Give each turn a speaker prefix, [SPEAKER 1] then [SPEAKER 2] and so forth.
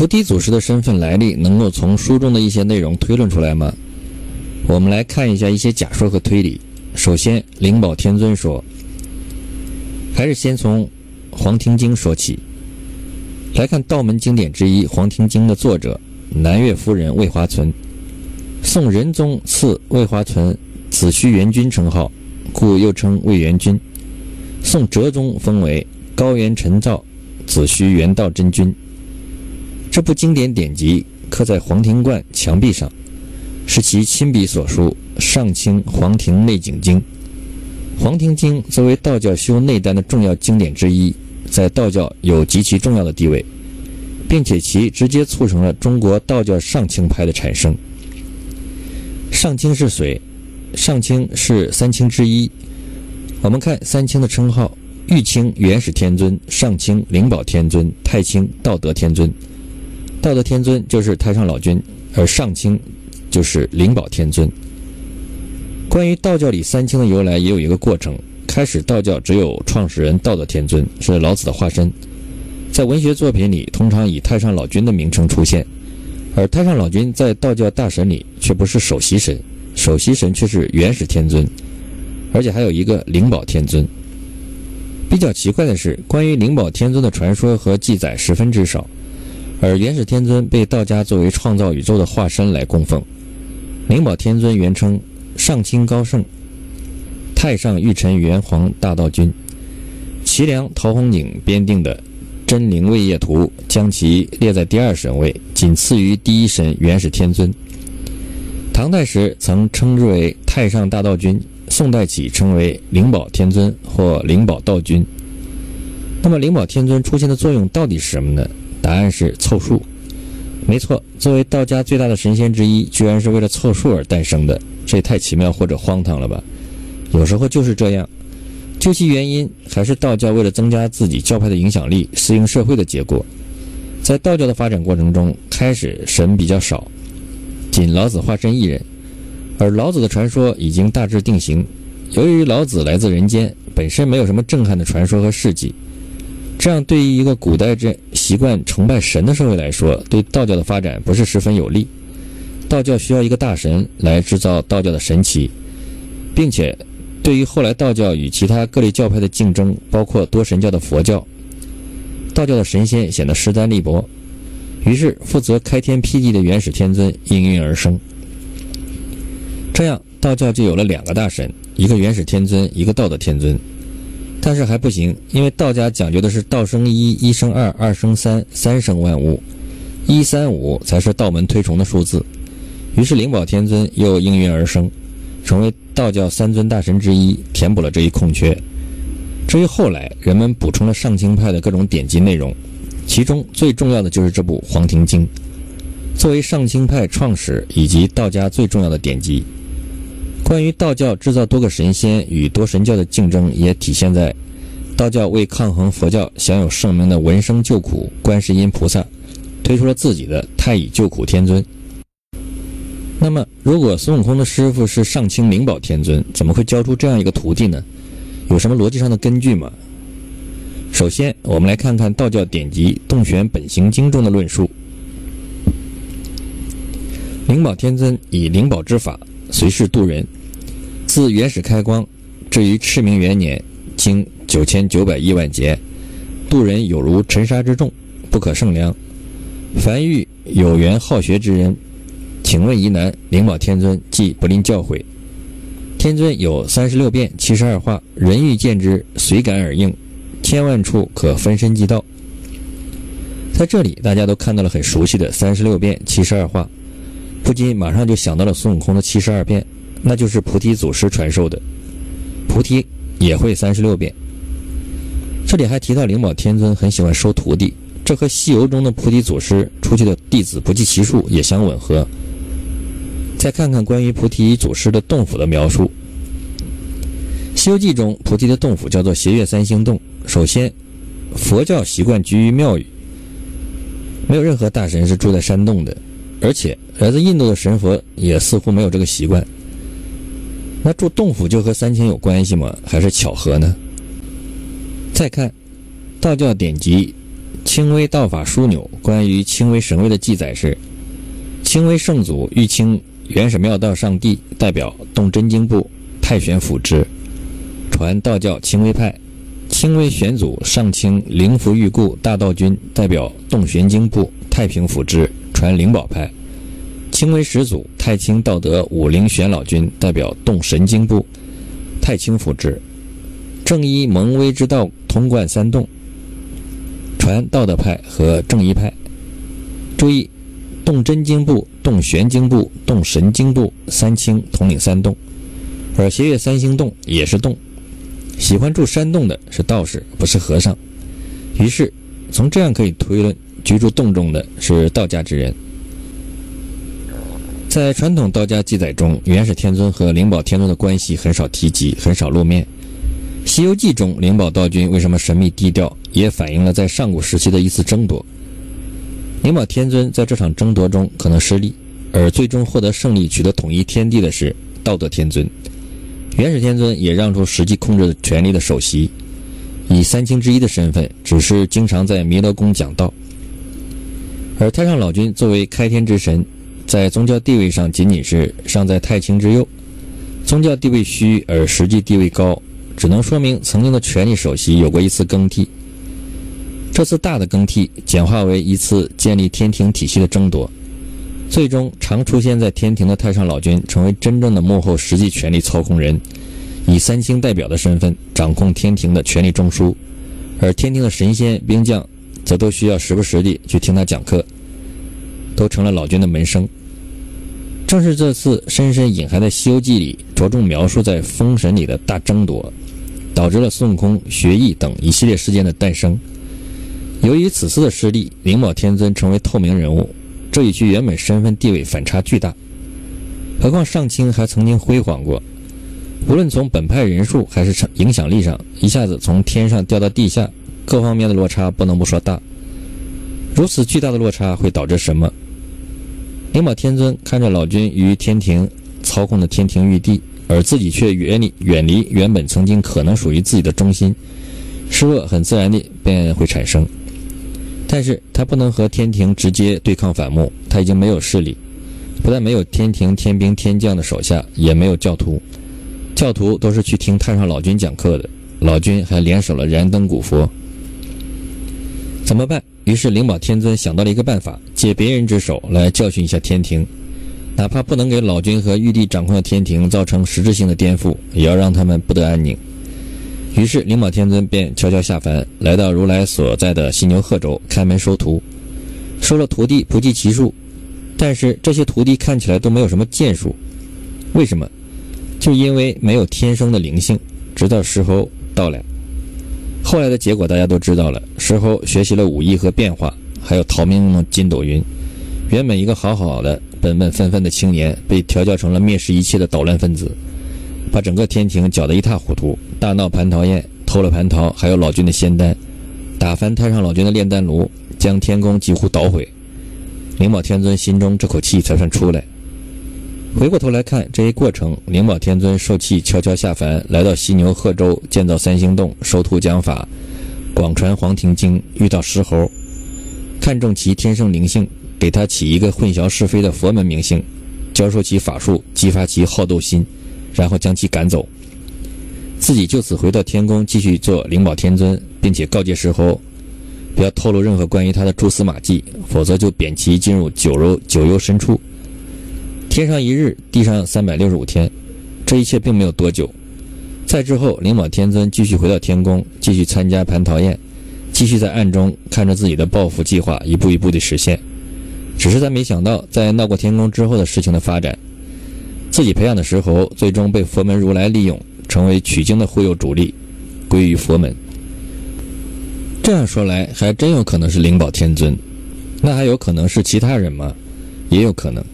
[SPEAKER 1] 菩提祖师的身份来历能够从书中的一些内容推论出来吗？我们来看一下一些假说和推理。首先，灵宝天尊说，还是先从《黄庭经》说起。来看道门经典之一《黄庭经》的作者南岳夫人魏华存，宋仁宗赐魏华存子虚元君称号，故又称魏元君。宋哲宗封为高元陈造子虚元道真君。这部经典典籍刻在黄庭观墙壁上，是其亲笔所书《上清黄庭内景经》。黄庭经作为道教修内丹的重要经典之一，在道教有极其重要的地位，并且其直接促成了中国道教上清派的产生。上清是谁？上清是三清之一。我们看三清的称号：玉清元始天尊、上清灵宝天尊、太清道德天尊。道德天尊就是太上老君，而上清就是灵宝天尊。关于道教里三清的由来，也有一个过程。开始，道教只有创始人道德天尊是老子的化身，在文学作品里通常以太上老君的名称出现，而太上老君在道教大神里却不是首席神，首席神却是元始天尊，而且还有一个灵宝天尊。比较奇怪的是，关于灵宝天尊的传说和记载十分之少。而元始天尊被道家作为创造宇宙的化身来供奉。灵宝天尊原称上清高圣太上御辰元皇大道君，齐梁陶弘景编定的《真灵位业图》将其列在第二神位，仅次于第一神元始天尊。唐代时曾称之为太上大道君，宋代起称为灵宝天尊或灵宝道君。那么灵宝天尊出现的作用到底是什么呢？答案是凑数，没错。作为道家最大的神仙之一，居然是为了凑数而诞生的，这也太奇妙或者荒唐了吧？有时候就是这样。究其原因，还是道教为了增加自己教派的影响力、适应社会的结果。在道教的发展过程中，开始神比较少，仅老子化身一人，而老子的传说已经大致定型。由于老子来自人间，本身没有什么震撼的传说和事迹。这样对于一个古代这习惯崇拜神的社会来说，对道教的发展不是十分有利。道教需要一个大神来制造道教的神奇，并且对于后来道教与其他各类教派的竞争，包括多神教的佛教，道教的神仙显得势单力薄。于是负责开天辟地的元始天尊应运而生。这样道教就有了两个大神，一个元始天尊，一个道德天尊。但是还不行，因为道家讲究的是道生一，一生二，二生三，三生万物，一三五才是道门推崇的数字。于是灵宝天尊又应运而生，成为道教三尊大神之一，填补了这一空缺。至于后来人们补充了上清派的各种典籍内容，其中最重要的就是这部《黄庭经》，作为上清派创始以及道家最重要的典籍。关于道教制造多个神仙与多神教的竞争，也体现在道教为抗衡佛教享有盛名的闻声救苦观世音菩萨，推出了自己的太乙救苦天尊。那么，如果孙悟空的师傅是上清灵宝天尊，怎么会教出这样一个徒弟呢？有什么逻辑上的根据吗？首先，我们来看看道教典籍《洞玄本行经》中的论述：灵宝天尊以灵宝之法随世渡人。自原始开光，至于赤明元年，经九千九百亿万劫，度人有如尘沙之众，不可胜量。凡遇有缘好学之人，请问疑难，灵宝天尊即不吝教诲。天尊有三十六变、七十二化，人欲见之，随感而应，千万处可分身即到。在这里，大家都看到了很熟悉的三十六变、七十二化，不禁马上就想到了孙悟空的七十二变。那就是菩提祖师传授的，菩提也会三十六变。这里还提到灵宝天尊很喜欢收徒弟，这和《西游》中的菩提祖师出去的弟子不计其数也相吻合。再看看关于菩提祖师的洞府的描述，《西游记》中菩提的洞府叫做斜月三星洞。首先，佛教习惯居于庙宇，没有任何大神是住在山洞的，而且来自印度的神佛也似乎没有这个习惯。那住洞府就和三清有关系吗？还是巧合呢？再看道教典籍《清微道法枢纽关于清微神位的记载是：清微圣祖玉清元始妙道上帝代表动真经部太玄府之，传道教清微派；清微玄祖上清灵符玉固大道君代表动玄经部太平府之，传灵宝派；清微始祖太清道德武灵玄老君代表动神经部太清辅之。正一蒙微之道通贯三洞，传道德派和正一派。注意，动真经部、动玄经部、动神经部三清统领三洞，而斜月三星洞也是洞。喜欢住山洞的是道士，不是和尚。于是，从这样可以推论，居住洞中的是道家之人。在传统道家记载中，元始天尊和灵宝天尊的关系很少提及，很少露面。《西游记》中灵宝道君为什么神秘低调，也反映了在上古时期的一次争夺。灵宝天尊在这场争夺中可能失利，而最终获得胜利、取得统一天地的是道德天尊。元始天尊也让出实际控制权力的首席，以三清之一的身份，只是经常在弥勒宫讲道。而太上老君作为开天之神，在宗教地位上仅仅是尚在太清之右，宗教地位虚而实际地位高。只能说明曾经的权力首席有过一次更替，这次大的更替简化为一次建立天庭体系的争夺，最终常出现在天庭的太上老君成为真正的幕后实际权力操控人，以三清代表的身份掌控天庭的权力中枢，而天庭的神仙兵将则都需要时不时地去听他讲课，都成了老君的门生。正是这次深深隐含在《西游记》里、着重描述在《封神》里的大争夺。导致了孙悟空学艺等一系列事件的诞生。由于此次的失利，灵宝天尊成为透明人物，这与其原本身份地位反差巨大。何况上清还曾经辉煌过，无论从本派人数还是影响力上，一下子从天上掉到地下，各方面的落差不能不说大。如此巨大的落差会导致什么？灵宝天尊看着老君于天庭操控的天庭玉帝。而自己却远离远离原本曾经可能属于自己的中心，失落很自然的便会产生。但是他不能和天庭直接对抗反目，他已经没有势力，不但没有天庭天兵天将的手下，也没有教徒，教徒都是去听太上老君讲课的。老君还联手了燃灯古佛，怎么办？于是灵宝天尊想到了一个办法，借别人之手来教训一下天庭。哪怕不能给老君和玉帝掌控的天庭造成实质性的颠覆，也要让他们不得安宁。于是灵宝天尊便悄悄下凡，来到如来所在的犀牛贺州开门收徒，收了徒弟不计其数。但是这些徒弟看起来都没有什么建树，为什么？就因为没有天生的灵性。直到石猴到来，后来的结果大家都知道了。石猴学习了武艺和变化，还有逃命的筋斗云。原本一个好好的。本本分分的青年被调教成了蔑视一切的捣乱分子，把整个天庭搅得一塌糊涂，大闹蟠桃宴，偷了蟠桃，还有老君的仙丹，打翻太上老君的炼丹炉，将天宫几乎捣毁。灵宝天尊心中这口气才算出来。回过头来看这一过程，灵宝天尊受气悄悄下凡，来到犀牛贺州，建造三星洞，收徒讲法，广传黄庭经，遇到石猴，看中其天生灵性。给他起一个混淆是非的佛门名姓，教授其法术，激发其好斗心，然后将其赶走。自己就此回到天宫，继续做灵宝天尊，并且告诫石猴，不要透露任何关于他的蛛丝马迹，否则就贬其进入九幽九幽深处。天上一日，地上三百六十五天，这一切并没有多久。再之后，灵宝天尊继续回到天宫，继续参加蟠桃宴，继续在暗中看着自己的报复计划一步一步的实现。只是他没想到，在闹过天宫之后的事情的发展，自己培养的石猴最终被佛门如来利用，成为取经的忽悠主力，归于佛门。这样说来，还真有可能是灵宝天尊，那还有可能是其他人吗？也有可能。